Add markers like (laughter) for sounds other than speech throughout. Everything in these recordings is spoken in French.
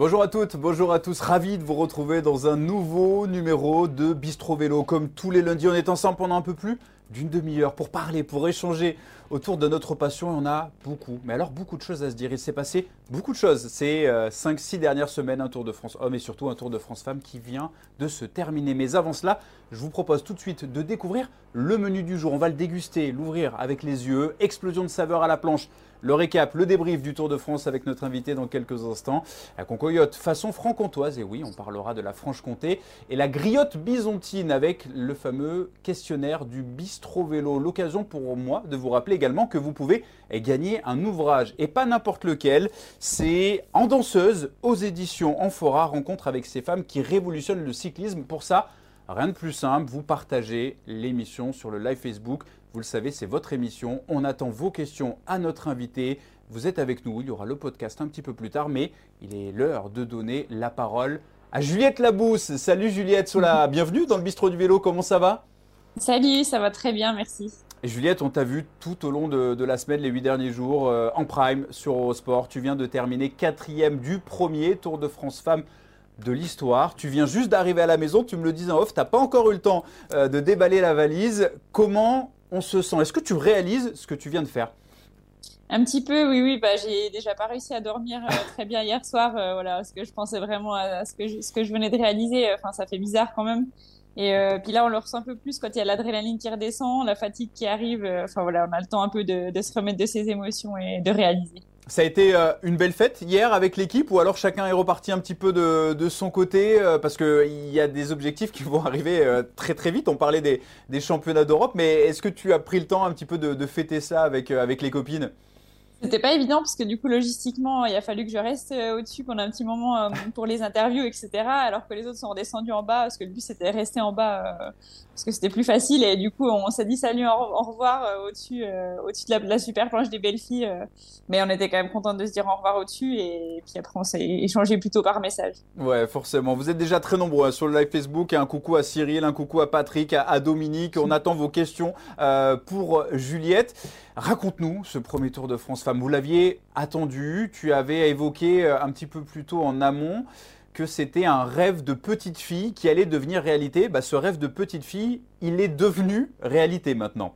Bonjour à toutes, bonjour à tous, ravi de vous retrouver dans un nouveau numéro de Bistro Vélo. Comme tous les lundis, on est ensemble pendant un peu plus d'une demi-heure pour parler, pour échanger autour de notre passion. On a beaucoup, mais alors beaucoup de choses à se dire. Il s'est passé beaucoup de choses ces 5-6 euh, dernières semaines, un Tour de France homme et surtout un Tour de France femme qui vient de se terminer. Mais avant cela, je vous propose tout de suite de découvrir le menu du jour. On va le déguster, l'ouvrir avec les yeux, explosion de saveur à la planche le récap, le débrief du Tour de France avec notre invité dans quelques instants. La concoyote façon franc-comtoise, et oui, on parlera de la Franche-Comté. Et la griotte byzantine avec le fameux questionnaire du bistrot vélo. L'occasion pour moi de vous rappeler également que vous pouvez gagner un ouvrage, et pas n'importe lequel. C'est En danseuse aux éditions Amphora, rencontre avec ces femmes qui révolutionnent le cyclisme. Pour ça, Rien de plus simple, vous partagez l'émission sur le live Facebook. Vous le savez, c'est votre émission. On attend vos questions à notre invité. Vous êtes avec nous. Il y aura le podcast un petit peu plus tard, mais il est l'heure de donner la parole à Juliette Labousse. Salut Juliette Sola, (laughs) bienvenue dans le bistrot du vélo. Comment ça va? Salut, ça va très bien, merci. Et Juliette, on t'a vu tout au long de, la semaine, les huit derniers jours, euh, en prime sur Eurosport. Tu viens de terminer quatrième du premier Tour de France Femmes de l'histoire. Tu viens juste d'arriver à la maison, tu me le dis en off, tu n'as pas encore eu le temps euh, de déballer la valise. Comment on se sent Est-ce que tu réalises ce que tu viens de faire? Un petit peu, oui, oui. Bah, j'ai déjà pas réussi à dormir euh, très bien hier soir, euh, voilà, parce que je pensais vraiment à ce que je, venais de réaliser. Enfin, ça fait bizarre quand même. Et puis là, on le ressent un peu plus quand il y a l'adrénaline qui redescend, la fatigue qui arrive. Enfin voilà, on a le temps un peu de, de se remettre de ses émotions et de réaliser. Ça a été euh, une belle fête hier avec l'équipe ou alors chacun est reparti un petit peu de, son côté euh, parce qu'il y a des objectifs qui (laughs) vont arriver euh, très très vite. On parlait des, championnats d'Europe, mais est-ce que tu as pris le temps un petit peu de, fêter ça avec les copines? C'était pas évident parce que du coup, logistiquement, il a fallu que je reste euh, au-dessus pendant un petit moment euh, pour les interviews, etc. Alors que les autres sont redescendus en bas parce que le but c'était de rester en bas euh, parce que c'était plus facile. Et du coup, on s'est dit salut, au revoir au-dessus, au-dessus de la, super planche des belles filles. mais on était quand même content de se dire au revoir au-dessus. Et puis après, on s'est échangé plutôt par message. Ouais, forcément. Vous êtes déjà très nombreux hein, sur le live Facebook. Un coucou à Cyril, un coucou à Patrick, à Dominique. (laughs) On attend vos questions pour Juliette. Raconte-nous ce premier Tour de France femme. Vous l'aviez attendu, tu avais évoqué euh, un petit peu plus tôt en amont que c'était un rêve de petite fille qui allait devenir réalité. Bah, ce rêve de petite fille, il est devenu réalité maintenant.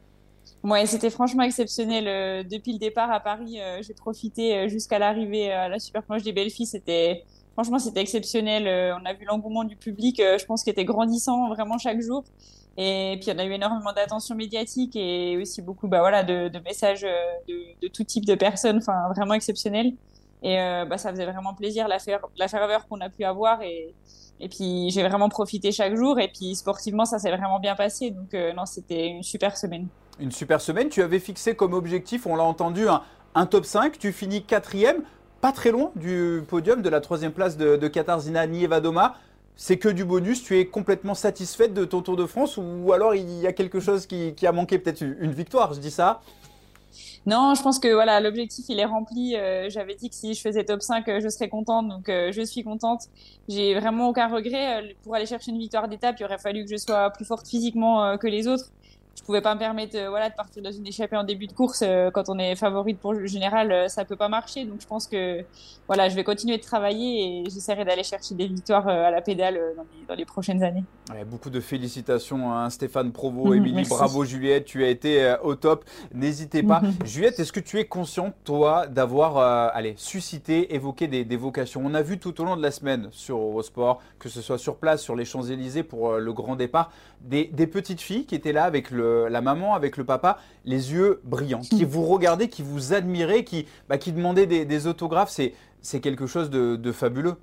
Ouais, c'était franchement exceptionnel. Euh, depuis le départ à Paris, euh, j'ai profité jusqu'à l'arrivée à la super planche des belles filles. C'était franchement c'était exceptionnel. on a vu l'engouement du public, je pense qu'il était grandissant vraiment chaque jour. Et puis, on a eu énormément d'attention médiatique et aussi beaucoup bah, voilà, de, messages euh, de, tout type de personnes, enfin, vraiment exceptionnels. Et euh, bah, ça faisait vraiment plaisir la, ferveur qu'on a pu avoir. Et, et puis, j'ai vraiment profité chaque jour. Et puis, sportivement, ça s'est vraiment bien passé. Donc, euh, non, c'était une super semaine. Une super semaine. Tu avais fixé comme objectif, on l'a entendu, un, top 5. Tu finis quatrième, pas très loin du podium de la troisième place de, de Katarzyna Nievadoma c'est que du bonus, tu es complètement satisfaite de ton Tour de France ou alors il y a quelque chose qui, a manqué, peut-être une victoire, je dis ça non, je pense que voilà, l'objectif il est rempli. Euh, j'avais dit que si je faisais top 5, euh, je serais contente, donc euh, je suis contente. J'ai vraiment aucun regret. Pour aller chercher une victoire d'étape, il aurait fallu que je sois plus forte physiquement que les autres je pouvais pas me permettre euh, voilà de partir dans une échappée en début de course euh, quand on est favorite pour le général euh, ça peut pas marcher. Donc je pense que voilà je vais continuer de travailler et j'essaierai d'aller chercher des victoires à la pédale dans les, prochaines années. Beaucoup de félicitations à hein, Stéphane Provo (laughs) Émilie bravo Juliette tu as été au top. N'hésitez pas. (laughs) Juliette est-ce que tu es consciente toi d'avoir allez suscité évoqué des, des, vocations? On a vu tout au long de la semaine sur Eurosport que ce soit sur place sur les Champs-Élysées pour le grand départ des, des petites filles qui étaient là avec le la maman, avec le papa, les yeux brillants, qui vous regardaient, qui vous admiraient, qui, bah, qui demandaient des, autographes. C'est quelque chose de fabuleux.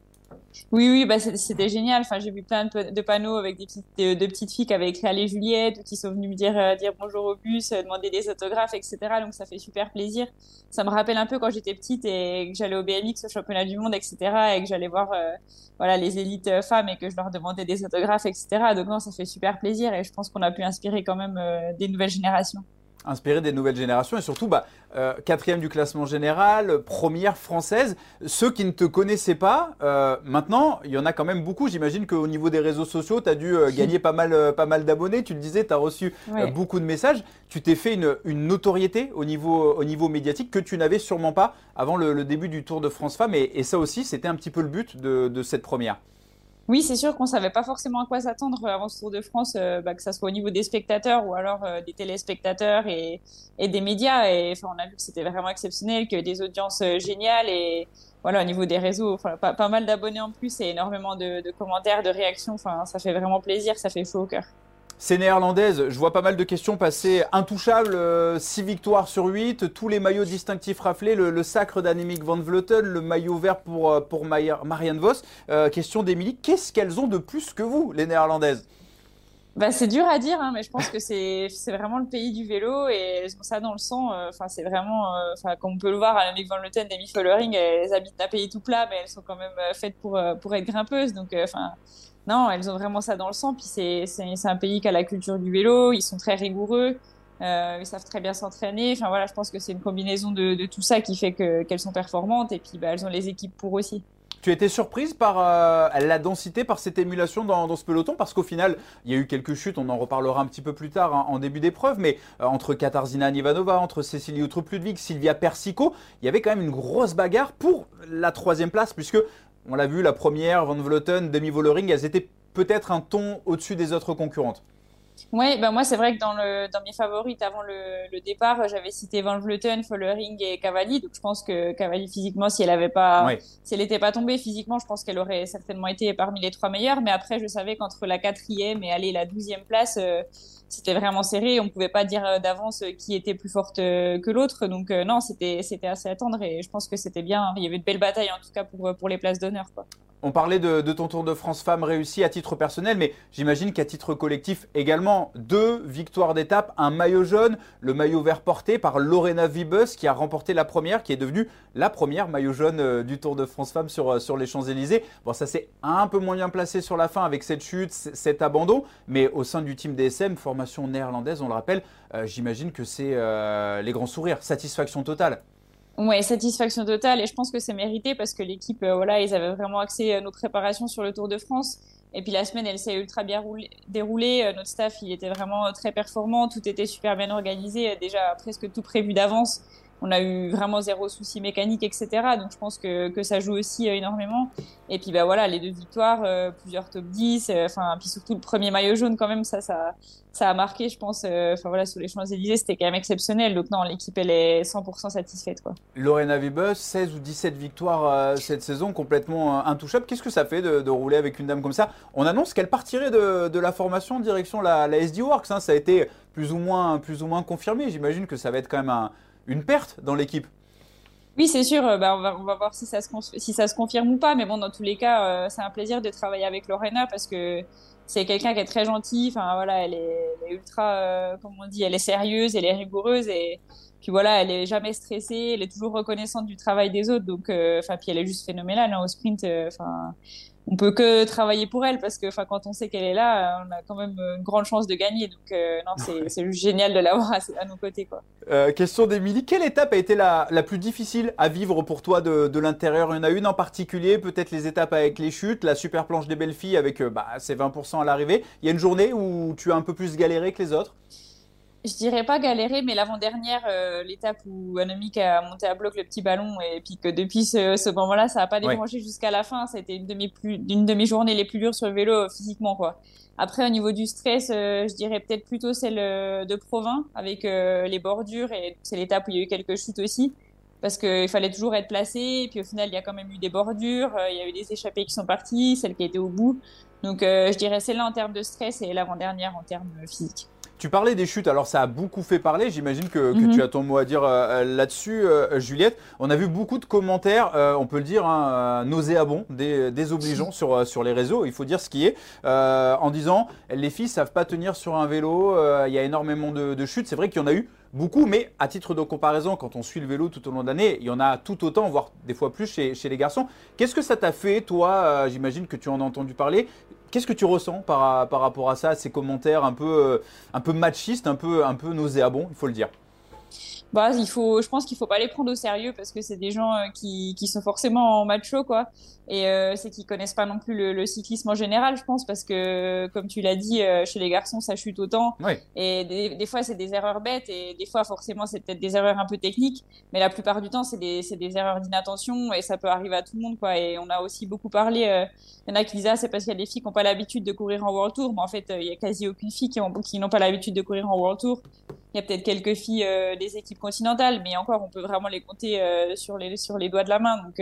Oui, oui, bah c'était génial. Enfin, j'ai vu plein de, panneaux avec des petites, filles qui avaient écrit Allez Juliette qui sont venues me dire, euh, dire bonjour au bus, euh, demander des autographes, etc. Donc ça fait super plaisir. Ça me rappelle un peu quand j'étais petite et que j'allais au BMX, au championnat du monde, etc. et que j'allais voir euh, voilà, les élites femmes et que je leur demandais des autographes, etc. Donc non, ça fait super plaisir et je pense qu'on a pu inspirer quand même des nouvelles générations. Inspiré des nouvelles générations et surtout bah, euh, quatrième du classement général, première française. Ceux qui ne te connaissaient pas, euh, maintenant, il y en a quand même beaucoup. J'imagine qu'au niveau des réseaux sociaux, tu as dû euh, gagner pas mal, pas mal d'abonnés. Tu le disais, tu as reçu beaucoup de messages. Tu t'es fait une, notoriété au niveau, au niveau médiatique que tu n'avais sûrement pas avant le, début du Tour de France Femmes. Et, ça aussi, c'était un petit peu le but de cette première. Oui, c'est sûr qu'on savait pas forcément à quoi s'attendre avant ce Tour de France, euh, bah, que ça soit au niveau des spectateurs ou alors euh, des téléspectateurs et, des médias. Et enfin, on a vu que c'était vraiment exceptionnel, que des audiences euh, géniales et voilà, au niveau des réseaux, pas, mal d'abonnés en plus et énormément de, de commentaires, de réactions. Enfin, ça fait vraiment plaisir, ça fait chaud au cœur. C'est néerlandaise, je vois pas mal de questions passer. Intouchable, 6 euh, victoires sur 8, tous les maillots distinctifs raflés, le, sacre d'Annemiek van Vleuten, le maillot vert pour, euh, pour Marianne Vos. Euh, question d'Emilie, qu'est-ce qu'elles ont de plus que vous, les néerlandaises? Bah, c'est dur à dire, hein, mais je pense que c'est vraiment le pays du vélo et ça dans le sang. Enfin, c'est vraiment, comme on peut le voir, Annemiek van Vleuten, Demi Follering, elles habitent un pays tout plat, mais elles sont quand même faites pour, pour être grimpeuses. Donc, enfin, non, elles ont vraiment ça dans le sang. Puis c'est un pays qui a la culture du vélo, ils sont très rigoureux, euh, ils savent très bien s'entraîner. Enfin voilà, je pense que c'est une combinaison de, tout ça qui fait qu'elles sont performantes et puis bah, elles ont les équipes pour aussi. Tu été surprise par euh, la densité, par cette émulation dans, ce peloton? Parce qu'au final, il y a eu quelques chutes, on en reparlera un petit peu plus tard hein, en début d'épreuve, mais euh, entre Katarzyna Ivanova, entre Cécilie Outrup-Ludwig, Sylvia Persico, il y avait quand même une grosse bagarre pour la troisième place, puisque on l'a vu, la première, Van Vleuten, Demi Vollering, elles étaient peut-être un ton au-dessus des autres concurrentes. Oui, bah moi c'est vrai que dans, le, dans mes favorites avant le, départ, j'avais cité Van Vleuten, Follering et Cavalli. Donc je pense que Cavalli physiquement, si elle avait pas, si elle n'était pas tombée physiquement, je pense qu'elle aurait certainement été parmi les trois meilleures. Mais après, je savais qu'entre la quatrième et aller la douzième place, euh, c'était vraiment serré. On pouvait pas dire euh, d'avance qui était plus forte euh, que l'autre. Donc non, c'était c'était assez à attendre et je pense que c'était bien. Il y avait de belles batailles en tout cas pour pour les places d'honneur. On parlait de, ton Tour de France Femmes réussi à titre personnel, mais j'imagine qu'à titre collectif également, deux victoires d'étape, un maillot jaune, le maillot vert porté par Lorena Vibus qui a remporté la première, qui est devenue la première maillot jaune euh, du Tour de France Femmes sur, euh, sur les Champs-Élysées. Bon, ça s'est un peu moins bien placé sur la fin avec cette chute, cet abandon, mais au sein du team DSM, formation néerlandaise, on le rappelle, euh, j'imagine que c'est les grands sourires, satisfaction totale. Ouais, satisfaction totale et je pense que c'est mérité parce que l'équipe, euh, voilà, ils avaient vraiment axé euh, nos préparations sur le Tour de France. Et puis la semaine, elle s'est ultra bien déroulée. Euh, notre staff, il était vraiment très performant. Tout était super bien organisé, déjà presque tout prévu d'avance on a eu vraiment zéro souci mécanique, etc. Donc je pense que, que ça joue aussi euh, énormément. Et puis bah voilà, les deux victoires, euh, plusieurs top 10, euh, enfin puis surtout le premier maillot jaune quand même, ça ça ça a marqué, je pense. Enfin voilà, sur les Champs-Élysées, c'était quand même exceptionnel. Donc non, l'équipe elle est 100% satisfaite quoi. Lorena Vibus, 16 ou 17 victoires cette saison, complètement intouchable. Qu'est-ce que ça fait de, rouler avec une dame comme ça? On annonce qu'elle partirait de, de, la formation en direction la, la SD Works. Hein. Ça a été plus ou moins plus ou moins confirmé. J'imagine que ça va être quand même un une perte dans l'équipe. Oui, c'est sûr. Euh, bah, on, va, voir si ça, se, si ça se confirme ou pas. Mais bon, dans tous les cas, euh, c'est un plaisir de travailler avec Lorena parce que c'est quelqu'un qui est très gentil. Enfin, voilà, elle est, ultra, euh, comme on dit, elle est sérieuse, elle est rigoureuse et puis voilà, elle est jamais stressée, elle est toujours reconnaissante du travail des autres. Donc, enfin, puis elle est juste phénoménale hein, au sprint. Enfin, on peut que travailler pour elle parce que enfin quand on sait qu'elle est là, on a quand même une grande chance de gagner. Donc euh, non, c'est juste génial de l'avoir à, nos côtés quoi. Euh, question d'Emilie, quelle étape a été la, plus difficile à vivre pour toi de, l'intérieur? Il y en a une en particulier, peut-être les étapes avec les chutes, la super planche des belles filles avec euh, bah, ses 20% à l'arrivée. Il y a une journée où tu as un peu plus galéré que les autres? Je dirais pas galérer, mais l'avant-dernière, euh, l'étape où Annemiek a monté à bloc le petit ballon et puis que depuis ce, moment-là, ça n'a pas débranché jusqu'à la fin. Été une de mes journées les plus dures sur le vélo euh, physiquement, quoi. Après, au niveau du stress, euh, je dirais peut-être plutôt celle de Provins avec les bordures et c'est l'étape où il y a eu quelques chutes aussi parce qu'il fallait toujours être placé. Et puis au final, il y a quand même eu des bordures, il y a eu des échappées qui sont parties, celle qui était au bout. Donc je dirais celle-là en termes de stress et l'avant-dernière en termes physiques. Tu parlais des chutes, alors ça a beaucoup fait parler, j'imagine que, mhm. tu as ton mot à dire euh, là-dessus, euh, Juliette. On a vu beaucoup de commentaires, euh, on peut le dire, hein, nauséabonds, désobligeants sur, sur les réseaux, il faut dire ce qui est, en disant les filles savent pas tenir sur un vélo, il y a énormément de, chutes, c'est vrai qu'il y en a eu beaucoup, mais à titre de comparaison, quand on suit le vélo tout au long de l'année, il y en a tout autant, voire des fois plus chez, chez les garçons. Qu'est-ce que ça t'a fait, toi J'imagine que tu en as entendu parler Qu'est-ce que tu ressens par, rapport à ça, à ces commentaires un peu, un peu machistes, un peu, un peu nauséabonds, il faut le dire? Bah, il faut, je pense qu'il faut pas les prendre au sérieux parce que c'est des gens euh, qui, qui sont forcément en macho, quoi. Et euh, c'est qu'ils connaissent pas non plus le, le, cyclisme en général, je pense, parce que, comme tu l'as dit, euh, chez les garçons, ça chute autant. Et des, des fois, c'est des erreurs bêtes et des fois, forcément, c'est peut-être des erreurs un peu techniques. Mais la plupart du temps, c'est des, des erreurs d'inattention et ça peut arriver à tout le monde, quoi. Et on a aussi beaucoup parlé, euh, il y en a qui disent, ah, c'est parce qu'il y a des filles qui n'ont pas l'habitude de courir en World Tour. Mais en fait, il y a quasi aucune fille qui n'ont qui pas l'habitude de courir en World Tour. Il y a peut-être quelques filles des équipes continentales, mais encore, on peut vraiment les compter sur, les, sur les doigts de la main. Donc,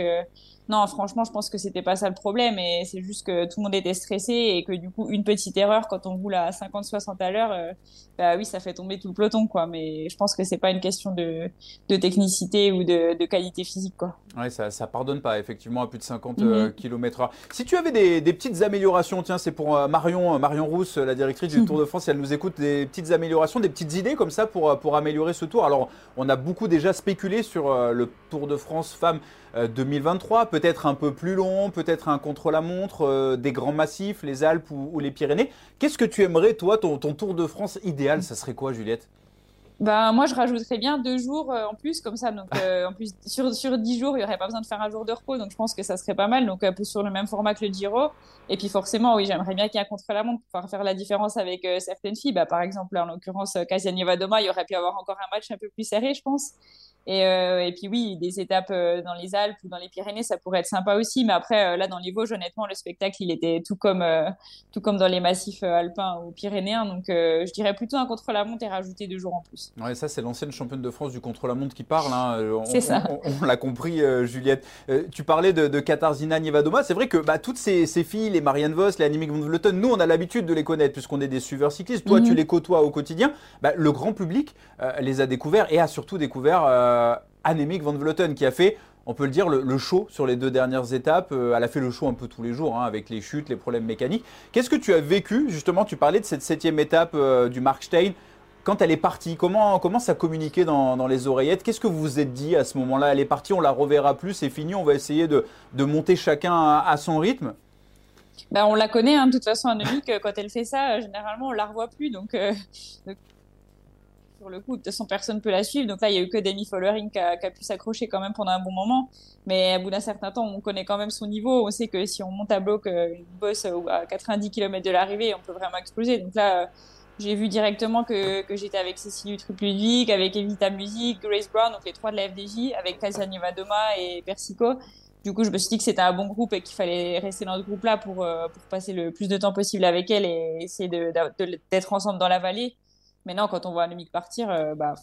non, franchement, je pense que c'était pas ça le problème. Et c'est juste que tout le monde était stressé et que du coup, une petite erreur quand on roule à 50-60 à l'heure, euh, bah oui, ça fait tomber tout le peloton, quoi. Mais je pense que c'est pas une question de, technicité ou de, qualité physique, quoi. Ouais, ça, ça pardonne pas, effectivement, à plus de 50 mhm. euh, km/h. Si tu avais des, petites améliorations, tiens, c'est pour euh, Marion, Marion Rousse, la directrice du (laughs) Tour de France, si elle nous écoute, des petites améliorations, des petites idées comme ça pour, pour améliorer ce tour? Alors, on a beaucoup déjà spéculé sur le Tour de France femmes 2023, peut-être un peu plus long, peut-être un contre-la-montre, des grands massifs, les Alpes ou, les Pyrénées. Qu'est-ce que tu aimerais, toi, ton, ton Tour de France idéal, ça serait quoi, Juliette? Ben, moi, je rajouterais bien deux jours euh, en plus, comme ça. Donc, (laughs) euh, en plus, sur, sur dix jours, il n'y aurait pas besoin de faire un jour de repos. Donc, je pense que ça serait pas mal. Donc, un peu sur le même format que le Giro. Et puis, forcément, oui, j'aimerais bien qu'il y ait un contre-la-montre pour pouvoir faire la différence avec euh, certaines filles. Bah, par exemple, en l'occurrence, Kasianieva Doma, il y aurait pu avoir encore un match un peu plus serré, je pense. Et, euh, et, puis oui, des étapes euh, dans les Alpes ou dans les Pyrénées, ça pourrait être sympa aussi. Mais après, euh, là, dans les Vosges, honnêtement, le spectacle, il était tout comme, tout comme dans les massifs alpins ou pyrénéens. Donc, je dirais plutôt un contre-la-montre et rajouter deux jours en plus. Ouais, ça, c'est l'ancienne championne de France du contre-la-montre qui parle. Hein. C'est ça. On, l'a compris, Juliette. tu parlais de, de Katarzyna Nievadoma. C'est vrai que bah, toutes ces, ces, filles, les Marianne Vos, les Annemiek van Vleuten, nous, on a l'habitude de les connaître puisqu'on est des suiveurs cyclistes. Toi, tu mhm. les côtoies au quotidien. Bah, le grand public les a découverts et a surtout découvert Annemiek van Vleuten qui a fait, on peut le dire, le, show sur les deux dernières étapes. Euh, elle a fait le show un peu tous les jours hein, avec les chutes, les problèmes mécaniques. Qu'est-ce que tu as vécu? Justement Tu parlais de cette septième étape euh, du Markstein. Quand elle est partie, comment, comment ça communiquait dans, dans les oreillettes? Qu'est-ce que vous vous êtes dit à ce moment-là? Elle est partie, on la reverra plus, c'est fini, on va essayer de, de monter chacun à, son rythme? Ben, on la connaît, hein, de toute façon, Annemiek, quand elle fait ça, généralement, on la revoit plus. Donc, euh, sur le coup. De toute façon, personne peut la suivre. Donc là, il y a eu que Demi Follering qui a, pu s'accrocher quand même pendant un bon moment. Mais à bout d'un certain temps, on connaît quand même son niveau. On sait que si on monte à bloc euh, une bosse à 90 km de l'arrivée, on peut vraiment exploser. Donc là, euh, j'ai vu directement que, que j'étais avec Cécile Ludwig, avec Evita Music, Grace Brown, donc les trois de la FDJ, avec Kasia Doma et Persico. Du coup, je me suis dit que c'était un bon groupe et qu'il fallait rester dans ce groupe-là pour, euh, pour passer le plus de temps possible avec elle et essayer d'être ensemble dans la vallée. Maintenant, quand on voit Annemiek partir, euh, bah,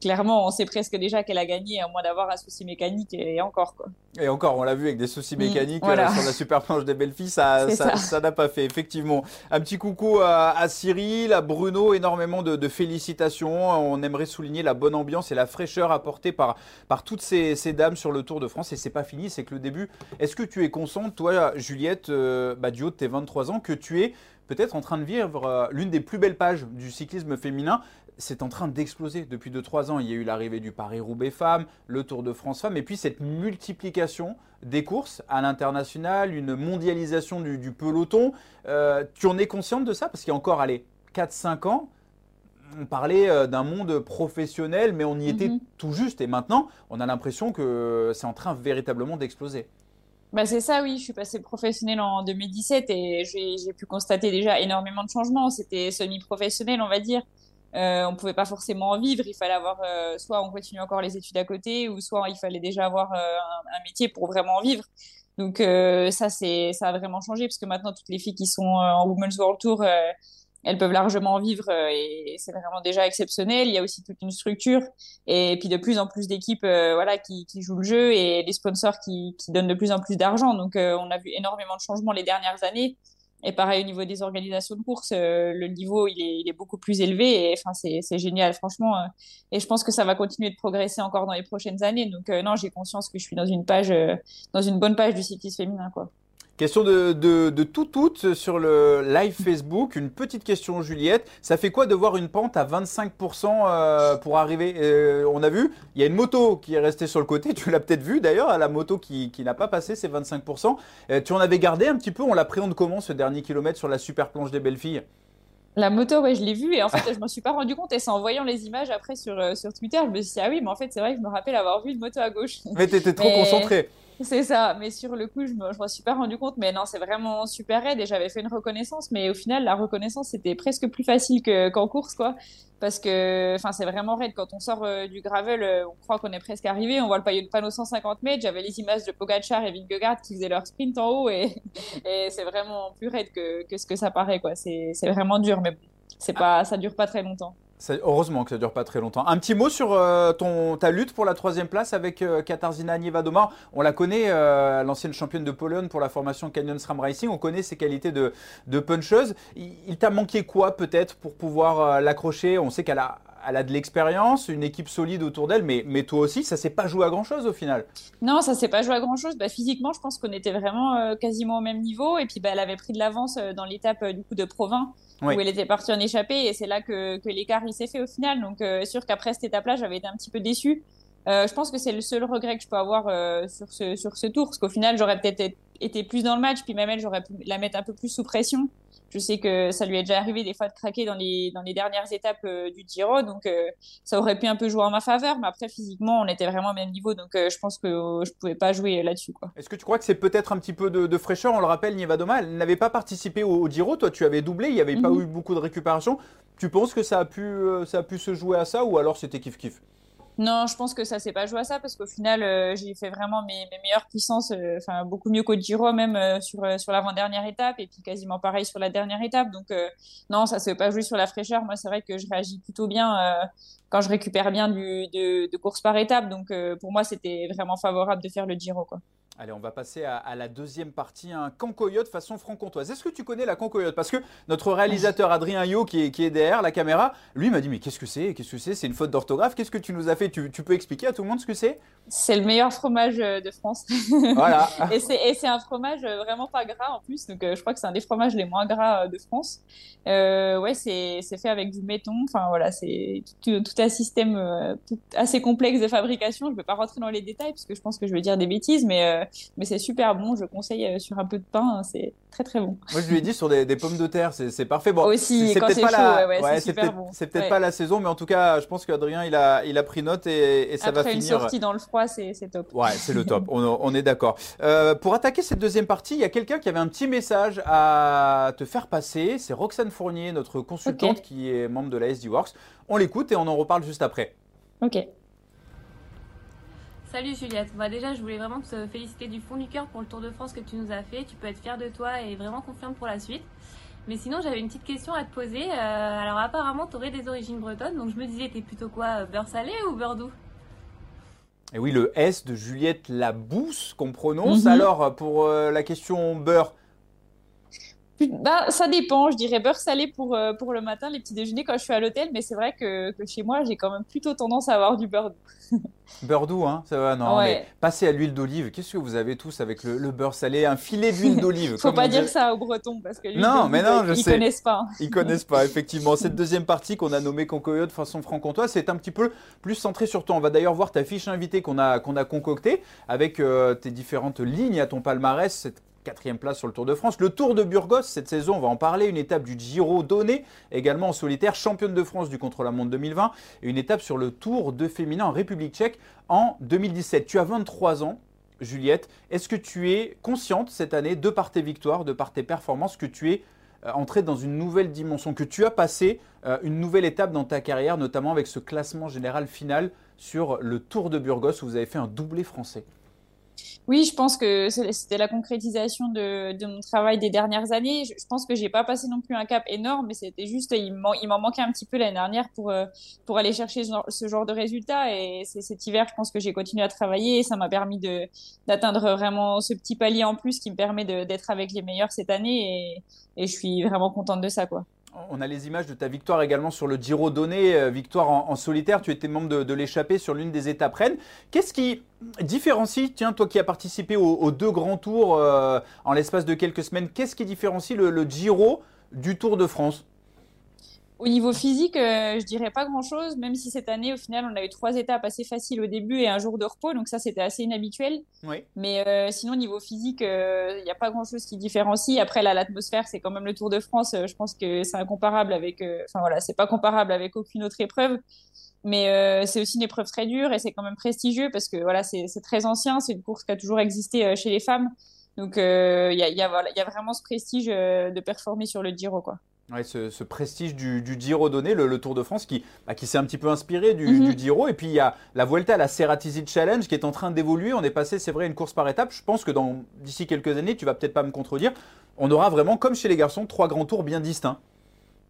clairement, on sait presque déjà qu'elle a gagné, à moins d'avoir un souci mécanique et encore. Quoi. Et encore, on l'a vu avec des soucis mm, mécaniques euh, sur la super planche des belles filles, ça (laughs) n'a pas fait, effectivement. Un petit coucou à, Cyril, à Bruno, énormément de, félicitations. On aimerait souligner la bonne ambiance et la fraîcheur apportée par, par toutes ces, dames sur le Tour de France. Et c'est pas fini, c'est que le début. Est-ce que tu es consciente, toi, Juliette, euh, bah, du haut de tes 23 ans, que tu es peut-être en train de vivre euh, l'une des plus belles pages du cyclisme féminin. C'est en train d'exploser depuis 2-3 ans. Il y a eu l'arrivée du Paris-Roubaix femmes, le Tour de France femmes, et puis cette multiplication des courses à l'international, une mondialisation du, peloton. Euh, tu en es consciente de ça? Parce qu'il y a encore, allez, 4-5 ans, on parlait euh, d'un monde professionnel, mais on y était mhm. tout juste. Et maintenant, on a l'impression que c'est en train véritablement d'exploser. Bah c'est ça, oui. Je suis passée professionnelle en 2017 et j'ai pu constater déjà énormément de changements. C'était semi-professionnel, on va dire. Euh, on pouvait pas forcément en vivre. Il fallait avoir euh, soit on continue encore les études à côté, ou soit il fallait déjà avoir euh, un, métier pour vraiment en vivre. Donc euh, ça, ça a vraiment changé parce que maintenant toutes les filles qui sont en Women's World Tour elles peuvent largement vivre euh, et c'est vraiment déjà exceptionnel. Il y a aussi toute une structure et puis de plus en plus d'équipes euh, voilà, qui, jouent le jeu et des sponsors qui, donnent de plus en plus d'argent. Donc euh, on a vu énormément de changements les dernières années. Et pareil au niveau des organisations de course, le niveau il est, il est, beaucoup plus élevé et enfin c'est génial franchement. et je pense que ça va continuer de progresser encore dans les prochaines années. Donc non, j'ai conscience que je suis dans une page, dans une bonne page du cyclisme féminin quoi. Question de, de, de tout toute sur le live Facebook. Une petite question, Juliette. Ça fait quoi de voir une pente à 25% euh, pour arriver euh, On a vu, il y a une moto qui est restée sur le côté. (laughs) Tu l'as peut-être vu d'ailleurs, la moto qui, qui n'a pas passé ces 25%. Euh, tu en avais gardé un petit peu? On l'appréhende comment ce dernier kilomètre sur la super planche des belles filles? La moto, ouais, je l'ai vue et en fait, je m'en suis pas rendu compte. Et c'est en voyant les images après sur, sur Twitter, je me suis dit, ah oui, mais en fait, c'est vrai que je me rappelle avoir vu une moto à gauche. Mais t'étais trop concentré. C'est ça, mais sur le coup, je me, je m'en suis pas rendu compte. Mais non, c'est vraiment super raide et j'avais fait une reconnaissance. Mais au final, la reconnaissance, c'était presque plus facile que, qu'en course, quoi. Parce que, c'est vraiment raide. Quand on sort euh, du gravel, euh, on croit qu'on est presque arrivé. On voit le panneau 150 mètres. J'avais les images de Pogacar et Vingegaard qui faisaient leur sprint en haut et, (laughs) c'est vraiment plus raide que, ce que ça paraît, quoi. C'est, vraiment dur, mais c'est pas, ça dure pas très longtemps heureusement que ça dure pas très longtemps. Un petit mot sur euh, ton, ta lutte pour la troisième place avec euh, Katarzyna Niewiadoma. On la connaît, euh, l'ancienne championne de Pologne pour la formation Canyon SRAM Racing. On connaît ses qualités de, de puncheuse. Il, t'a manqué quoi peut-être pour pouvoir l'accrocher? On sait qu'elle a, elle a de l'expérience, une équipe solide autour d'elle, mais, mais toi aussi, ça s'est pas joué à grand chose au final. Non, ça s'est pas joué à grand chose. Bah, physiquement, je pense qu'on était vraiment quasiment au même niveau. Et puis, bah, elle avait pris de l'avance dans l'étape du coup de Provins où elle était partie en échappée et c'est là que, que l'écart il s'est fait au final. Donc euh, sûr qu'après cette étape-là, j'avais été un petit peu déçue. Euh, je pense que c'est le seul regret que je peux avoir euh, sur, ce, sur ce tour, parce qu'au final, j'aurais peut-être été plus dans le match, puis même j'aurais pu la mettre un peu plus sous pression. Je sais que ça lui est déjà arrivé des fois de craquer dans les, dans les dernières étapes euh, du Giro, donc euh, ça aurait pu un peu jouer en ma faveur, mais après physiquement on était vraiment au même niveau, donc euh, je pense que je pouvais pas jouer là-dessus. Est-ce que tu crois que c'est peut-être un petit peu de, fraîcheur? On le rappelle, Nievadoma, elle n'avait pas participé au, Giro, toi tu avais doublé, il n'y avait pas mhm. eu beaucoup de récupération. Tu penses que ça a pu, ça a pu se jouer à ça ou alors c'était kiff-kiff? Non, je pense que ça s'est pas joué à ça parce qu'au final, euh, j'ai fait vraiment mes, meilleures puissances, euh, enfin beaucoup mieux qu'au Giro même euh, sur sur l'avant-dernière étape et puis quasiment pareil sur la dernière étape. Donc non, ça s'est pas joué sur la fraîcheur. Moi, c'est vrai que je réagis plutôt bien quand je récupère bien du, de, de course par étape. Donc pour moi, c'était vraiment favorable de faire le Giro quoi. Allez, on va passer à, la deuxième partie, un cancoyote façon franc-comtoise. Est-ce que tu connais la cancoyote? Parce que notre réalisateur Adrien Yo, qui est, qui est derrière la caméra, lui m'a dit Mais qu'est-ce que c'est? Qu'est-ce que c'est? C'est une faute d'orthographe? Qu'est-ce que tu nous as fait? Tu, peux expliquer à tout le monde ce que c'est? C'est le meilleur fromage euh, de France. (laughs) Voilà. et c'est un fromage euh, vraiment pas gras en plus. Donc euh, je crois que c'est un des fromages les moins gras de France. ouais, c'est fait avec du béton. Enfin voilà, c'est tout, un système assez complexe de fabrication. Je ne vais pas rentrer dans les détails parce que je pense que je vais dire des bêtises, mais mais c'est super bon. Je conseille euh, sur un peu de pain, hein, c'est très très bon. Moi, je lui ai dit sur des, pommes de terre, c'est parfait. Bon, aussi, c'est peut-être pas la, c'est peut-être pas la saison, mais en tout cas, je pense qu'Adrien il a, il a pris note et, ça va finir. Après une sortie dans le froid, c'est top. Ouais, c'est le top. on, est d'accord. Euh, pour attaquer cette deuxième partie, il y a quelqu'un qui avait un petit message à te faire passer. C'est Roxane Fournier, notre consultante qui est membre de la SD Works. On l'écoute et on en reparle juste après. Ok. Salut Juliette, bah déjà je voulais vraiment te féliciter du fond du cœur pour le Tour de France que tu nous as fait. Tu peux être fière de toi et vraiment confiante pour la suite. Mais sinon j'avais une petite question à te poser. Euh, alors apparemment tu aurais des origines bretonnes, donc je me disais t'es plutôt quoi, euh, beurre salé ou beurre doux? Et oui, le S de Juliette Labousse qu'on prononce. Mhm. Alors pour euh, la question beurre, bah, ça dépend, je dirais beurre salé pour, euh, pour le matin, les petits déjeuners quand je suis à l'hôtel, mais c'est vrai que, que, chez moi, j'ai quand même plutôt tendance à avoir du beurre doux. (laughs) beurre doux, hein, ça va, non, mais passez à l'huile d'olive. Qu'est-ce que vous avez tous avec le, beurre salé? Un filet d'huile (laughs) d'olive. Faut pas dire ça aux Bretons parce que non, mais non, je ils connaissent pas. Ils connaissent pas, (laughs) effectivement. Cette deuxième partie qu'on a nommée Concoyote de façon franc-comtoise, c'est un petit peu plus centré sur toi. On va d'ailleurs voir ta fiche invitée qu'on a, qu'on a concoctée avec euh, tes différentes lignes à ton palmarès, cette quatrième place sur le Tour de France. Le Tour de Burgos, cette saison, on va en parler, une étape du Giro donné, également en solitaire, championne de France du contre-la-montre 2020, et une étape sur le Tour de féminin en République tchèque en 2017. Tu as 23 ans, Juliette. Est-ce que tu es consciente cette année, de par tes victoires, de par tes performances, que tu es euh, entrée dans une nouvelle dimension, que tu as passé euh, une nouvelle étape dans ta carrière, notamment avec ce classement général final sur le Tour de Burgos où vous avez fait un doublé français? Oui, je pense que c'était la concrétisation de, mon travail des dernières années. Je, pense que j'ai pas passé non plus un cap énorme, mais c'était juste, il m'en manquait un petit peu l'année dernière pour, euh, pour aller chercher ce genre, de résultats. Et cet hiver, je pense que j'ai continué à travailler ça m'a permis d'atteindre vraiment ce petit palier en plus qui me permet d'être avec les meilleurs cette année. Et, et je suis vraiment contente de ça, quoi. On a les images de ta victoire également sur le Giro Donné, euh, victoire en, solitaire. Tu étais membre de, l'échappée sur l'une des étapes Rennes. Qu'est-ce qui différencie, tiens, toi qui as participé aux, deux grands tours euh, en l'espace de quelques semaines, qu'est-ce qui différencie le Giro du Tour de France? Au niveau physique, euh, je dirais pas grand-chose, même si cette année, au final, on a eu trois étapes assez faciles au début et un jour de repos, donc ça, c'était assez inhabituel. Oui. Mais euh, sinon, au niveau physique, il euh, n'y a pas grand-chose qui différencie. Après, là, l'atmosphère, c'est quand même le Tour de France. je pense que c'est incomparable avec... Enfin, voilà, c'est pas comparable avec aucune autre épreuve. Mais c'est aussi une épreuve très dure et c'est quand même prestigieux parce que voilà, c'est très ancien. C'est une course qui a toujours existé chez les femmes. Donc, il y a, y, a, voilà, y, a, vraiment ce prestige de performer sur le Giro, quoi. Ouais, ce, prestige du, du Giro donné, le, Tour de France, qui, bah, qui s'est un petit peu inspiré du, du, Giro. Et puis il y a la Vuelta, la Ceratizzi Challenge, qui est en train d'évoluer. On est passé, c'est vrai, une course par étapes. Je pense que d'ici quelques années, tu vas peut-être pas me contredire, on aura vraiment, comme chez les garçons, trois grands tours bien distincts.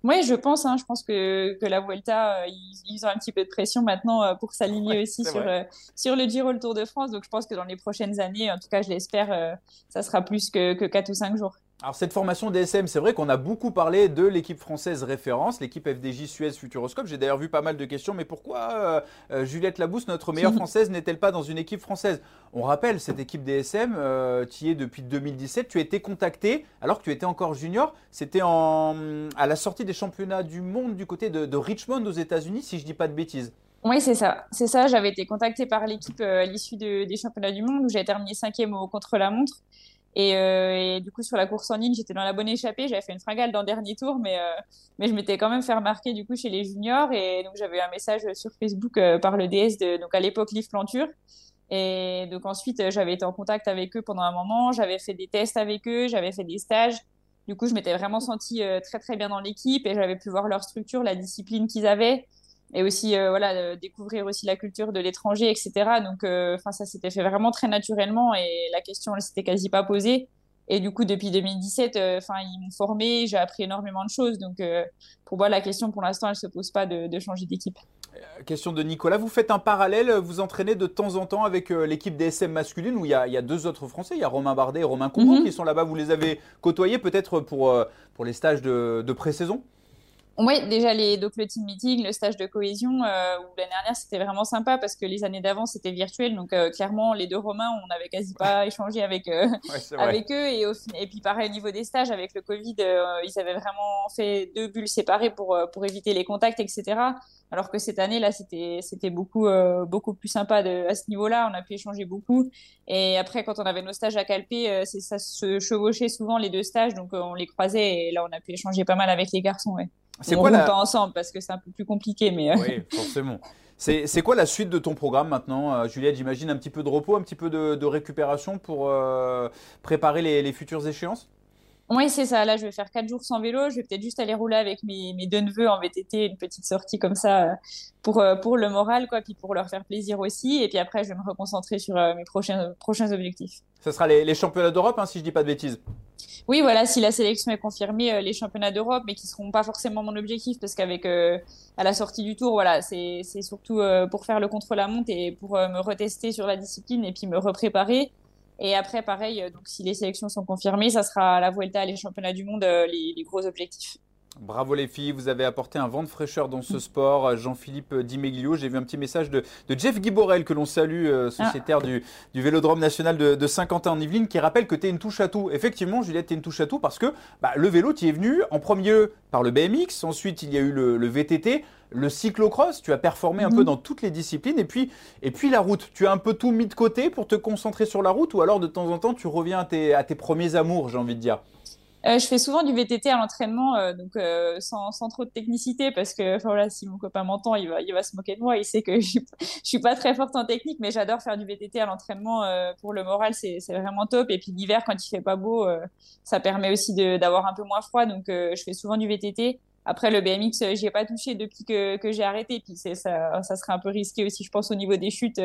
Oui, je pense. Hein, je pense que, que la Vuelta, euh, ils, ont un petit peu de pression maintenant euh, pour s'aligner aussi sur, euh, sur le Giro, le Tour de France. Donc je pense que dans les prochaines années, en tout cas, je l'espère, ça sera plus que, que 4 ou 5 jours. Alors cette formation DSM, c'est vrai qu'on a beaucoup parlé de l'équipe française référence, l'équipe FDJ Suez Futuroscope. J'ai d'ailleurs vu pas mal de questions, mais pourquoi euh, euh, Juliette Labousse, notre meilleure française, n'est-elle pas dans une équipe française? On rappelle, cette équipe DSM, euh, tu y es depuis 2017, tu as été contacté alors que tu étais encore junior. C'était à la sortie des championnats du monde du côté de, Richmond aux États-Unis, si je dis pas de bêtises. Oui, c'est ça. C'est ça. J'avais été contacté par l'équipe à l'issue des championnats du monde où j'ai terminé cinquième au contre-la-montre. Euh, et, du coup, sur la course en ligne, j'étais dans la bonne échappée. J'avais fait une fringale dans le dernier tour, mais, euh, mais je m'étais quand même fait remarquer du coup chez les juniors. Et donc, j'avais un message sur Facebook euh, par le DS, de, donc à l'époque, Liv Planture. Et donc, ensuite, j'avais été en contact avec eux pendant un moment. J'avais fait des tests avec eux, j'avais fait des stages. Du coup, je m'étais vraiment sentie très, très bien dans l'équipe et j'avais pu voir leur structure, la discipline qu'ils avaient et aussi euh, voilà euh, découvrir aussi la culture de l'étranger etc donc euh, enfin ça s'était fait vraiment très naturellement et la question elle s'était quasi pas posée. Et du coup depuis 2017 enfin ils m'ont formé j'ai appris énormément de choses. Donc pour moi la question pour l'instant elle se pose pas de, de changer d'équipe. Question de Nicolas, vous faites un parallèle, vous entraînez de temps en temps avec l'équipe DSM masculine où il y, a, il y, a, deux autres Français, il y a Romain Bardet et Romain Congo mhm. qui sont là-bas, vous les avez côtoyés peut-être pour, pour les stages de, de pré-saison? Oui, déjà les, donc le team meeting, le stage de cohésion, euh, où l'année dernière c'était vraiment sympa parce que les années d'avant c'était virtuel, donc euh, clairement les deux Romains on n'avait quasi pas échangé avec euh, (laughs) avec eux et, et puis pareil au niveau des stages avec le Covid, ils avaient vraiment fait deux bulles séparées pour pour éviter les contacts etc. Alors que cette année là c'était c'était beaucoup beaucoup plus sympa de, à ce niveau-là, on a pu échanger beaucoup et après quand on avait nos stages à Calpé, c'est ça se chevauchait souvent les deux stages donc on les croisait et là on a pu échanger pas mal avec les garçons. Ouais. C'est quoi la... pas ensemble parce que c'est un peu plus compliqué, mais. Euh, oui, (laughs) forcément. C'est quoi la suite de ton programme maintenant, euh, Juliette? J'imagine un petit peu de repos, un petit peu de, récupération pour euh, préparer les, futures échéances? Oui, c'est ça. Là, je vais faire quatre jours sans vélo. Je vais peut-être juste aller rouler avec mes, mes, deux neveux en VTT, une petite sortie comme ça pour, pour le moral, quoi, puis pour leur faire plaisir aussi. Et puis après, je vais me reconcentrer sur mes prochains, prochains objectifs. Ce sera les, championnats d'Europe, hein, si je dis pas de bêtises. Oui, voilà, si la sélection est confirmée, euh, les championnats d'Europe, mais qui seront pas forcément mon objectif, parce qu'avec euh, à la sortie du tour, voilà, c'est surtout euh, pour faire le contre-la-montre et pour me retester sur la discipline et puis me repréparer. Et après, pareil, donc si les sélections sont confirmées, ça sera la Vuelta, les championnats du monde, les gros objectifs. Bravo les filles, vous avez apporté un vent de fraîcheur dans ce sport. Jean-Philippe Dimeglio, j'ai vu un petit message de, Jeff Guiborel que l'on salue, euh, sociétaire du, Vélodrome national de, Saint-Quentin en Yvelines, qui rappelle que tu es une touche à tout. Effectivement, Juliette, tu es une touche à tout parce que bah, le vélo, tu es venu en premier lieu par le BMX, ensuite il y a eu le, VTT, le cyclocross, tu as performé un peu mhm. dans toutes les disciplines, et puis, et puis la route. Tu as un peu tout mis de côté pour te concentrer sur la route, ou alors de temps en temps tu reviens à tes, à tes premiers amours, j'ai envie de dire? euh, je fais souvent du VTT à l'entraînement, euh, donc euh, sans, trop de technicité, parce que voilà, si mon copain m'entend, il va, il va se moquer de moi. Il sait que je suis, suis pas très forte en technique, mais j'adore faire du VTT à l'entraînement. pour le moral, c'est vraiment top. Et puis l'hiver, quand il fait pas beau, ça permet aussi d'avoir un peu moins froid. Donc je fais souvent du VTT. Après, le BMX, j'y ai pas touché depuis que, que j'ai arrêté. Puis ça, ça serait un peu risqué aussi, je pense, au niveau des chutes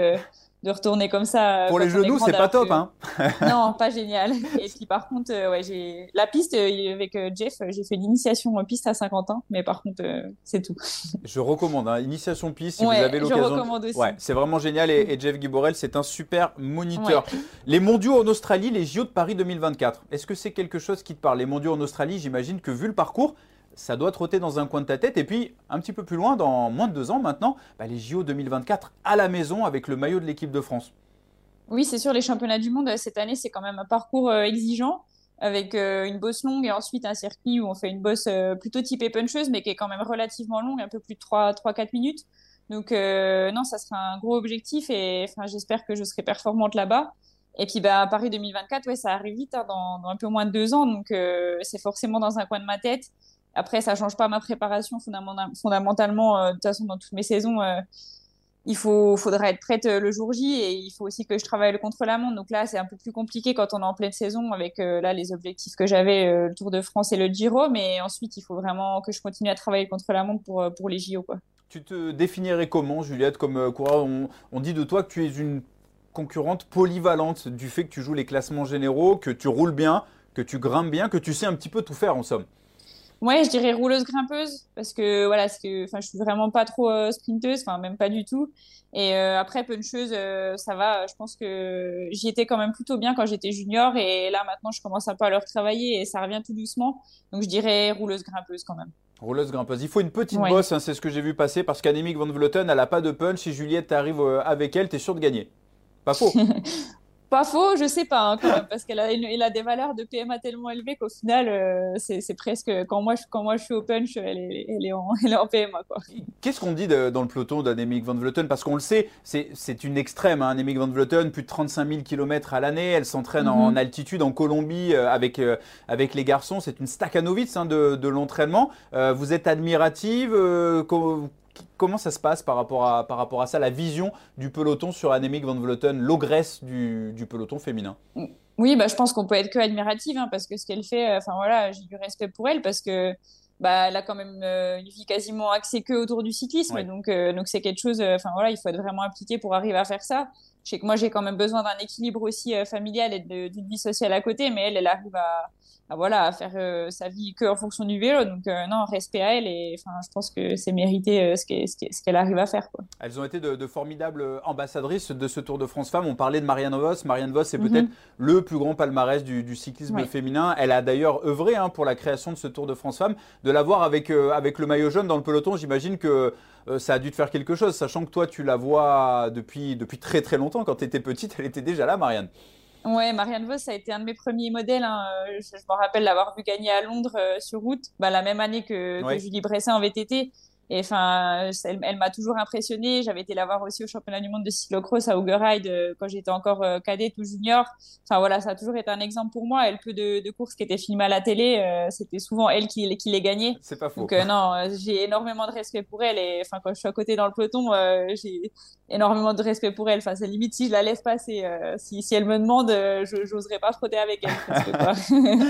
de retourner comme ça. Euh, Pour les genoux, c'est pas top, hein (laughs) Non, (laughs) pas génial. Et puis par contre, euh, ouais, j'ai la piste euh, avec Jeff, j'ai fait l'initiation piste à 50 ans, mais par contre, c'est tout. (laughs) Je recommande, hein, initiation piste si vous avez l'occasion. Je recommande aussi. Ouais, c'est vraiment génial et, Jeff Guiborel, c'est un super moniteur. Les Mondiaux en Australie, les JO de Paris 2024. Est-ce que c'est quelque chose qui te parle? Les Mondiaux en Australie, j'imagine que vu le parcours, ça doit trotter dans un coin de ta tête. Et puis, un petit peu plus loin, dans moins de deux ans maintenant, bah, les JO 2024 à la maison avec le maillot de l'équipe de France. Oui, c'est sûr, les championnats du monde cette année, c'est quand même un parcours exigeant avec une bosse longue et ensuite un circuit où on fait une bosse plutôt typée puncheuse, mais qui est quand même relativement longue, un peu plus de 3-4 minutes. Donc non, ça sera un gros objectif et j'espère que je serai performante là-bas. Et puis bah, Paris 2024, ouais, ça arrive vite, hein, dans, un peu moins de deux ans, donc c'est forcément dans un coin de ma tête. Après, ça change pas ma préparation fondamentalement. Euh, de toute façon, dans toutes mes saisons, euh, il faut, faudra être prête euh, le jour J et il faut aussi que je travaille le contre-la-montre. Donc là, c'est un peu plus compliqué quand on est en pleine saison avec là les objectifs que j'avais, le Tour de France et le Giro. Mais ensuite, il faut vraiment que je continue à travailler le contre-la-montre pour, pour les JO. Tu te définirais comment, Juliette, comme coureur? On dit de toi que tu es une concurrente polyvalente du fait que tu joues les classements généraux, que tu roules bien, que tu grimpes bien, que tu sais un petit peu tout faire en somme. Ouais, je dirais rouleuse grimpeuse parce que voilà, que enfin je suis vraiment pas trop euh, sprinteuse, enfin même pas du tout. Et euh, après puncheuse, euh, ça va. Je pense que j'y étais quand même plutôt bien quand j'étais junior et là maintenant je commence un peu à leur travailler et ça revient tout doucement. Donc je dirais rouleuse grimpeuse quand même. Rouleuse grimpeuse. Il faut une petite bosse, hein, c'est ce que j'ai vu passer parce qu'Annemiek van Vleuten, elle a pas de punch. Si Juliette arrive avec elle, tu es sûr de gagner. Pas faux. (laughs) Pas faux, je sais pas, hein, quand même, parce qu'elle a, a des valeurs de PMA tellement élevées qu'au final, euh, c'est presque. Quand moi, je, quand moi je suis au punch, elle est, elle est, en, (laughs) elle est en, PMA. Qu'est-ce qu'on dit dans le peloton d'Annemiek van Vleuten? Parce qu'on le sait, c'est une extrême, hein, Annemiek van Vleuten, plus de 35 000 km à l'année. Elle s'entraîne en mhm. altitude en Colombie euh, avec, euh, avec les garçons. C'est une Stakhanovitz hein, de, de l'entraînement. vous êtes admirative comment ça se passe par rapport, à, par rapport à ça, la vision du peloton sur Annemiek van Vleuten, l'ogresse du, du, peloton féminin? Oui, bah, je pense qu'on peut être que admirative, hein, parce que ce qu'elle fait, euh, enfin voilà, j'ai du respect pour elle, parce que bah, elle a quand même euh, une vie quasiment axée que autour du cyclisme, donc euh, donc c'est quelque chose, enfin voilà, il faut être vraiment impliqué pour arriver à faire ça. Je sais que moi j'ai quand même besoin d'un équilibre aussi familial et d'une vie sociale à côté, mais elle, elle arrive à, voilà, à faire euh, sa vie que en fonction du vélo. Donc euh, non, respect à elle et je pense que c'est mérité euh, ce qu'elle arrive à faire. Quoi. Elles ont été de, formidables ambassadrices de ce Tour de France Femmes. On parlait de Marianne Vos. Marianne Vos, c'est mhm. peut-être le plus grand palmarès du, cyclisme féminin. Elle a d'ailleurs œuvré hein, pour la création de ce Tour de France Femmes. De l'avoir avec, avec le maillot jaune dans le peloton, j'imagine que ça a dû te faire quelque chose, sachant que toi, tu la vois depuis, depuis très très longtemps. Quand tu étais petite, elle était déjà là, Marianne. Ouais, Marianne Vos, ça a été un de mes premiers modèles. Hein. Je, me rappelle l'avoir vu gagner à Londres euh, sur route, bah, la même année que, que Julie Bresset en VTT. Et enfin, elle, m'a toujours impressionnée. J'avais été la voir aussi au championnat du monde de cyclocross à Ugeride euh, quand j'étais encore euh, cadette ou junior. Enfin voilà, ça a toujours été un exemple pour moi. Elle peu de, de courses qui étaient filmées à la télé, euh, c'était souvent elle qui, qui les gagnait. C'est pas faux. Donc non, j'ai énormément de respect pour elle. Et enfin, quand je suis à côté dans le peloton, j'ai énormément de respect pour elle. Enfin, c'est limite si je la laisse passer. si, si, elle me demande, je n'oserais pas frotter avec elle.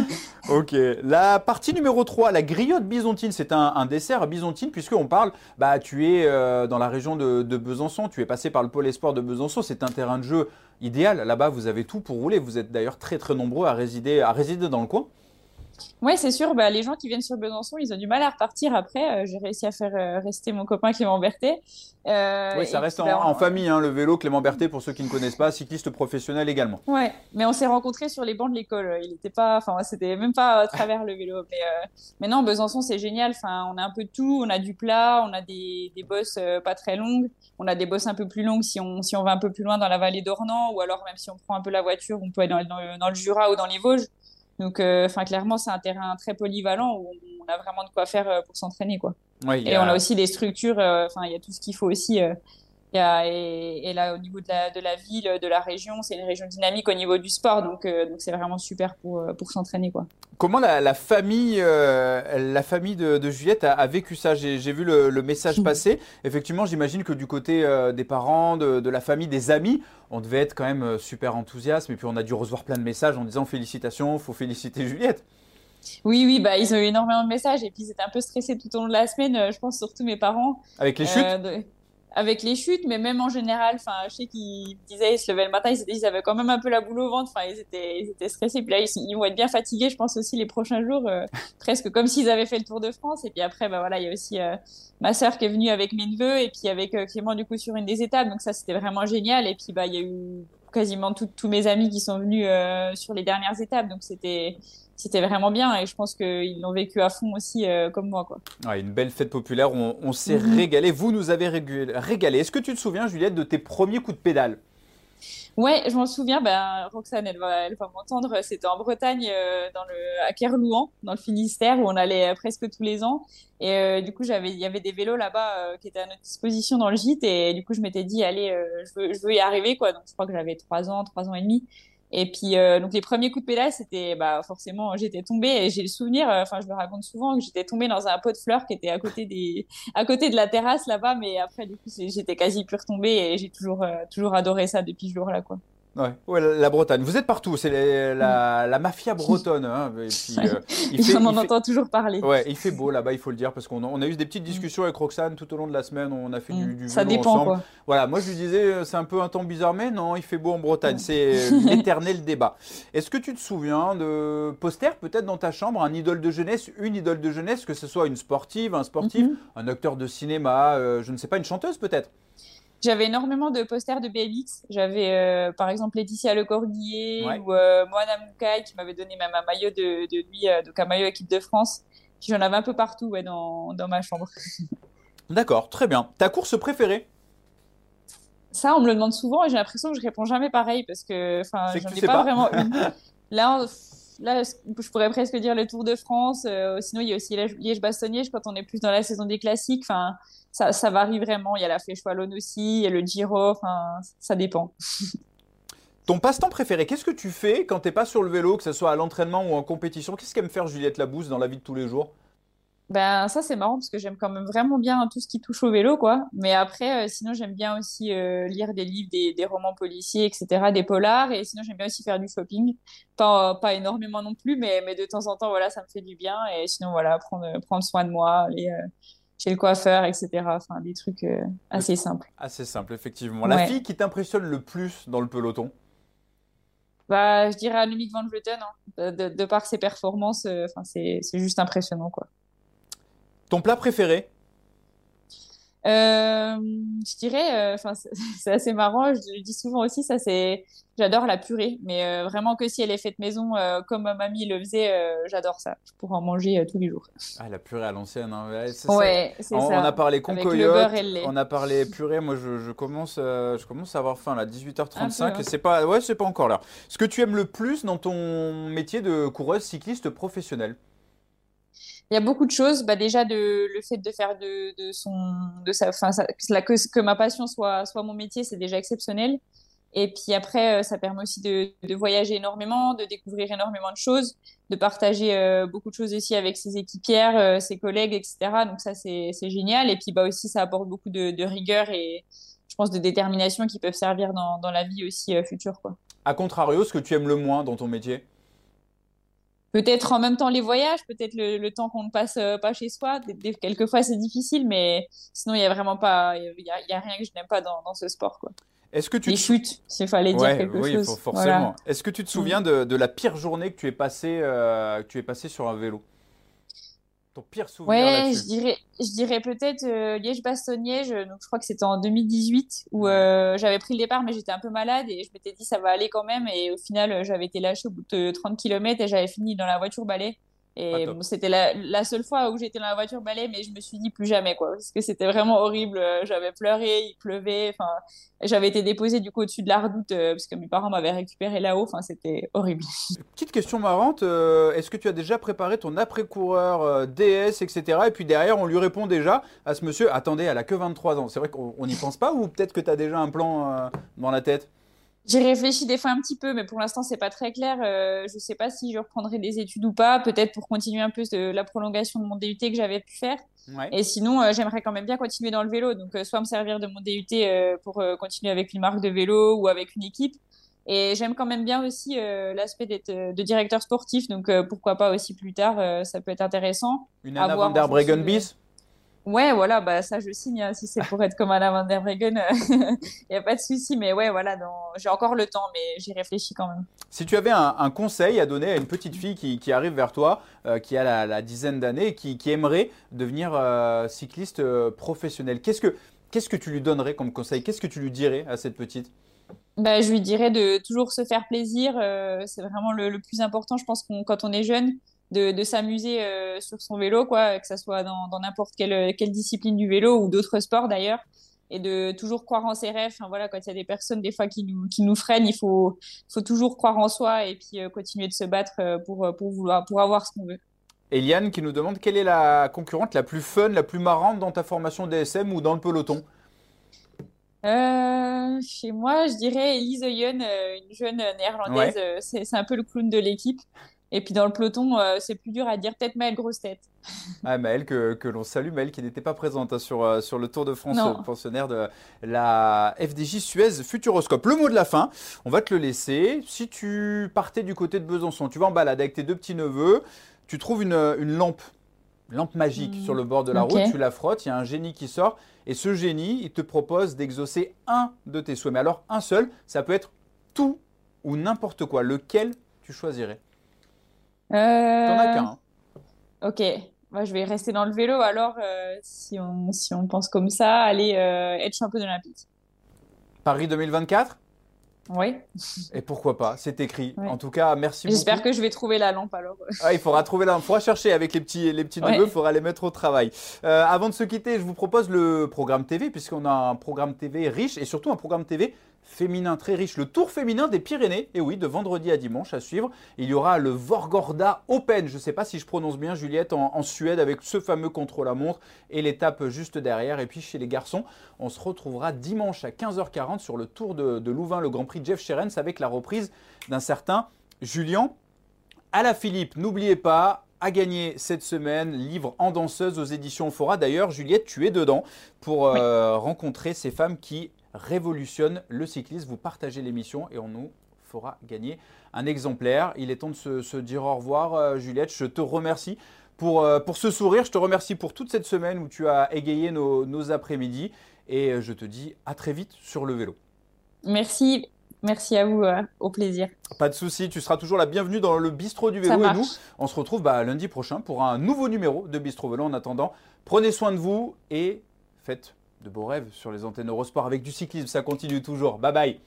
(laughs) ok. La partie numéro 3, la griotte byzantine, c'est un, un dessert byzantine puisque on parle, bah, tu es euh, dans la région de, Besançon, tu es passé par le pôle espoir de Besançon, c'est un terrain de jeu idéal. Là-bas, vous avez tout pour rouler. Vous êtes d'ailleurs très très nombreux à résider, à résider dans le coin. Oui, c'est sûr. Bah, les gens qui viennent sur Besançon, ils ont du mal à repartir après. Euh, j'ai réussi à faire euh, rester mon copain Clément Berthet. Euh, oui, ça reste en, ben, famille, hein, le vélo. Clément Berthet, pour ceux qui ne connaissent pas, cycliste professionnel également. Oui, mais on s'est rencontrés sur les bancs de l'école. Il n'était pas, enfin, c'était même pas à travers le vélo. Mais, non, Besançon, c'est génial. Enfin, on a un peu de tout. On a du plat, on a des, des bosses pas très longues. On a des bosses un peu plus longues si on, si on va un peu plus loin dans la vallée d'Ornans, ou alors même si on prend un peu la voiture, on peut aller dans, dans le Jura ou dans les Vosges. Donc, euh, enfin, clairement, c'est un terrain très polyvalent où on a vraiment de quoi faire euh, pour s'entraîner, quoi. et on a aussi des structures. Euh, enfin, il y a tout ce qu'il faut aussi. Y a, et, là, au niveau de la, de la, ville, de la région, c'est une région dynamique au niveau du sport, donc donc c'est vraiment super pour, pour s'entraîner, quoi. Comment la, famille, la famille de, Juliette a, vécu ça? J'ai vu le, message (laughs) passer. Effectivement, j'imagine que du côté des parents, de, de, la famille, des amis, on devait être quand même euh, super enthousiaste. Et puis on a dû recevoir plein de messages en disant félicitations, faut féliciter Juliette. Oui, oui, bah, ils ont eu énormément de messages et puis ils étaient un peu stressés tout au long de la semaine, euh, je pense surtout mes parents. Avec les chutes? euh, avec les chutes, mais même en général, enfin, je sais qu'ils disaient, ils se levaient le matin, ils, avaient quand même un peu la boule au ventre, enfin, ils étaient, ils étaient stressés. Puis là, ils, vont être bien fatigués, je pense aussi les prochains jours, euh, (laughs) presque comme s'ils avaient fait le Tour de France. Et puis après, bah voilà, il y a aussi euh, ma sœur qui est venue avec mes neveux et puis avec euh, Clément du coup sur une des étapes. Donc ça, c'était vraiment génial. Et puis bah, il y a eu quasiment tous mes amis qui sont venus sur les dernières étapes. Donc c'était c'était vraiment bien et je pense qu'ils l'ont vécu à fond aussi comme moi. Quoi. une belle fête populaire, on, s'est mhm. régalé. Vous nous avez régalé. Est-ce que tu te souviens, Juliette, de tes premiers coups de pédale? Ouais, je m'en souviens. Ben, Roxane, elle va, elle va m'entendre. C'était en Bretagne, euh, dans le, à Kerlouan, dans le Finistère, où on allait euh, presque tous les ans. Et euh, du coup, j'avais, il y avait des vélos là-bas qui étaient à notre disposition dans le gîte. Et du coup, je m'étais dit, allez, je veux, je veux y arriver, quoi. Donc, je crois que j'avais trois ans, trois ans et demi. Et puis, euh, donc les premiers coups de pédale, c'était bah, forcément, j'étais tombée et j'ai le souvenir, euh, enfin, je le raconte souvent, que j'étais tombée dans un pot de fleurs qui était à côté, des, à côté de la terrasse là-bas, mais après, du coup, j'étais quasi pure tombée et j'ai toujours, euh, toujours adoré ça depuis ce jour-là, quoi. Ouais, la, Bretagne. Vous êtes partout, c'est la, la, mafia (laughs) bretonne. Hein. Et puis, euh, il on en entend toujours parler. Ouais, il fait beau là-bas, il faut le dire, parce qu'on a, on a eu des petites discussions avec Roxane tout au long de la semaine. On a fait du, du Ça dépend ensemble. quoi. Voilà, moi je lui disais, euh, c'est un peu un temps bizarre, mais non, il fait beau en Bretagne. C'est (laughs) l'éternel débat. Est-ce que tu te souviens de posters peut-être dans ta chambre, un idole de jeunesse, une idole de jeunesse, que ce soit une sportive, un sportif, mhm. un acteur de cinéma, euh, je ne sais pas, une chanteuse peut-être? J'avais énormément de posters de BMX. J'avais euh, par exemple Laetitia Le Cordier ou euh, Moana Moukai qui m'avait donné même un maillot de, de lui, euh, donc un maillot équipe de France. J'en avais un peu partout ouais, dans, dans ma chambre. (laughs) D'accord, très bien. Ta course préférée? Ça, on me le demande souvent et j'ai l'impression que je réponds jamais pareil parce que j'en ai pas, vraiment une. (laughs) Là, là, je pourrais presque dire le Tour de France. sinon, il y a aussi Liège-Bastogne-Liège quand on est plus dans la saison des classiques. Enfin, ça, varie vraiment. Il y a la flèche wallonne aussi, il y a le Giro, enfin, ça dépend. (laughs) Ton passe-temps préféré, qu'est-ce que tu fais quand tu n'es pas sur le vélo, que ce soit à l'entraînement ou en compétition? Qu'est-ce qu'aime faire Juliette Labousse dans la vie de tous les jours? Ben ça c'est marrant parce que j'aime quand même vraiment bien tout ce qui touche au vélo quoi. Mais après euh, sinon j'aime bien aussi euh, lire des livres, des, des, romans policiers, etc., des polars et sinon j'aime bien aussi faire du shopping. Pas pas énormément non plus, mais mais de temps en temps voilà ça me fait du bien et sinon voilà prendre prendre soin de moi, aller euh, chez le coiffeur, etc. Enfin, des trucs assez simples. Assez simple, effectivement. La fille qui t'impressionne le plus dans le peloton? Bah, Je dirais Annemiek van Vleuten. Hein. De, par ses performances, enfin, c'est juste impressionnant. Quoi. Ton plat préféré euh, je dirais, enfin, (laughs) c'est assez marrant. Je le dis souvent aussi, ça c'est J'adore la purée, mais euh, vraiment que si elle est faite maison, euh, comme ma mamie le faisait, euh, j'adore ça. Je pourrais en manger tous les jours. Ah, la purée à l'ancienne. Hein. Ouais, c'est ça. On, a parlé concoyote, on a parlé purée. Moi, je, commence, je commence à avoir faim là, 18h35 et hein. c'est pas, ouais, c'est pas encore l'heure. Ce que tu aimes le plus dans ton métier de coureuse cycliste professionnelle? Il y a beaucoup de choses. Bah déjà, de, le fait de faire de, son, de sa, fin, que, ma passion soit, soit mon métier, c'est déjà exceptionnel. Et puis après, euh, ça permet aussi de, voyager énormément, de découvrir énormément de choses, de partager euh, beaucoup de choses aussi avec ses équipières, euh, ses collègues, etc. Donc ça, c'est génial. Et puis bah aussi, ça apporte beaucoup de, rigueur et je pense de détermination qui peuvent servir dans, dans la vie aussi future. Quoi. A contrario, ce que tu aimes le moins dans ton métier? Peut-être en même temps les voyages, peut-être le, le, temps qu'on ne passe pas chez soi. quelquefois, c'est difficile, mais sinon, il n'y a vraiment pas, il y a, y a, rien que je n'aime pas dans, dans ce sport. Quoi. Est-ce que tu les chutes, s'il fallait dire quelque oui, chose. forcément. Est-ce que tu te souviens mm. de, la pire journée que tu es passé, euh, que tu es passé sur un vélo? Ton pire souvenir Ouais, je dirais, je dirais peut-être euh, Liège-Bastogne-Liège. Donc je crois que c'était en 2018 où euh, j'avais pris le départ, mais j'étais un peu malade et je m'étais dit ça va aller quand même. Et au final, j'avais été lâchée au bout de 30 km et j'avais fini dans la voiture balai. Et c'était la, la, seule fois où j'étais dans la voiture balai, mais je me suis dit plus jamais, quoi. Parce que c'était vraiment horrible. J'avais pleuré, il pleuvait. Enfin, j'avais été déposée du coup au-dessus de la redoute euh, parce que mes parents m'avaient récupéré là-haut. Enfin, c'était horrible. (laughs) Petite question marrante. Euh, est-ce que tu as déjà préparé ton après-coureur euh, DS, etc. Et puis derrière, on lui répond déjà à ce monsieur Attendez, elle a que 23 ans. C'est vrai qu'on n'y pense pas ou peut-être que tu as déjà un plan dans la tête? J'y réfléchis des fois un petit peu, mais pour l'instant, c'est pas très clair. Euh, je sais pas si je reprendrai des études ou pas. Peut-être pour continuer un peu de la prolongation de mon DUT que j'avais pu faire. Et sinon, euh, j'aimerais quand même bien continuer dans le vélo. Donc, euh, soit me servir de mon DUT euh, pour continuer avec une marque de vélo ou avec une équipe. Et j'aime quand même bien aussi l'aspect d'être de directeur sportif. Donc, pourquoi pas aussi plus tard, ça peut être intéressant. Une Anna van der Breggen bis Ouais, voilà, bah ça je signe. Hein, si c'est pour être comme Anna van der Breggen, il (laughs) n'y a pas de souci. Mais ouais, voilà, j'ai encore le temps, mais j'y réfléchis quand même. Si tu avais un, conseil à donner à une petite fille qui, arrive vers toi, euh, qui a la, dizaine d'années, qui, qui, aimerait devenir euh, cycliste euh, professionnel, qu'est-ce que, qu'est-ce que tu lui donnerais comme conseil? Qu'est-ce que tu lui dirais à cette petite? Bah, Je lui dirais de toujours se faire plaisir. Euh, c'est vraiment le, plus important, je pense, quand on est jeune, de, de s'amuser euh, sur son vélo, quoi, que ce soit dans n'importe quelle, quelle discipline du vélo ou d'autres sports d'ailleurs. Et de toujours croire en ses rêves. Enfin, voilà, quand il y a des personnes des fois qui nous, qui nous freinent, il faut, faut toujours croire en soi et puis euh, continuer de se battre pour, pour, vouloir, pour avoir ce qu'on veut. Eliane qui nous demande quelle est la concurrente la plus fun, la plus marrante dans ta formation DSM ou dans le peloton? Euh, chez moi, je dirais Elise Oyen, euh, une jeune néerlandaise. Euh, c'est un peu le clown de l'équipe. Et puis dans le peloton, c'est plus dur à dire. Peut-être Maëlle Grosse Tête. Ah, Maëlle, que, que l'on salue. Maëlle qui n'était pas présente hein, sur, sur le Tour de France, pensionnaire de la FDJ Suez Futuroscope. Le mot de la fin, on va te le laisser. Si tu partais du côté de Besançon, tu vas en balade avec tes deux petits-neveux, tu trouves une, une lampe lampe magique sur le bord de la route, tu la frottes, il y a un génie qui sort, et ce génie, il te propose d'exaucer un de tes souhaits. Mais alors, un seul, ça peut être tout ou n'importe quoi. Lequel tu choisirais? euh... T'en as qu'un. Hein. Ok, Moi, je vais rester dans le vélo alors, euh, si, on, si on pense comme ça, aller euh, être champion olympique. Paris 2024 oui. Et pourquoi pas C'est écrit. En tout cas, merci beaucoup. J'espère que je vais trouver la lampe alors. Ah, il faudra trouver la lampe. Il faudra chercher avec les petits, les petits neveux. Il faudra les mettre au travail. Euh, avant de se quitter, je vous propose le programme TV, puisqu'on a un programme TV riche et surtout un programme TV féminin très riche, le Tour féminin des Pyrénées. Et oui, de vendredi à dimanche à suivre. Il y aura le Vorgorda Open. Je ne sais pas si je prononce bien, Juliette, en, Suède, avec ce fameux contre-la-montre et l'étape juste derrière. Et puis chez les garçons, on se retrouvera dimanche à 15h40 sur le Tour de, Louvain, le Grand Prix Jeff Scherens, avec la reprise d'un certain Julien Philippe. N'oubliez pas, à gagner cette semaine, livre en danseuse aux éditions Fora. D'ailleurs, Juliette, tu es dedans pour euh, rencontrer ces femmes qui révolutionne le cyclisme. Vous partagez l'émission et on nous fera gagner un exemplaire. Il est temps de se, dire au revoir, euh, Juliette. Je te remercie pour, euh, pour ce sourire. Je te remercie pour toute cette semaine où tu as égayé nos, après-midi. Et euh, je te dis à très vite sur le vélo. Merci. Merci à vous, au plaisir. Pas de souci, tu seras toujours la bienvenue dans le bistrot du vélo. Et nous, on se retrouve bah, lundi prochain pour un nouveau numéro de Bistrot Vélo. En attendant, prenez soin de vous et faites de beaux rêves sur les antennes Eurosport avec du cyclisme. Ça continue toujours. Bye bye.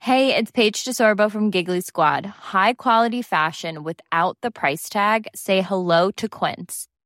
Hey, it's Paige DeSorbo from Giggly Squad. High quality fashion without the price tag. Say hello to Quince.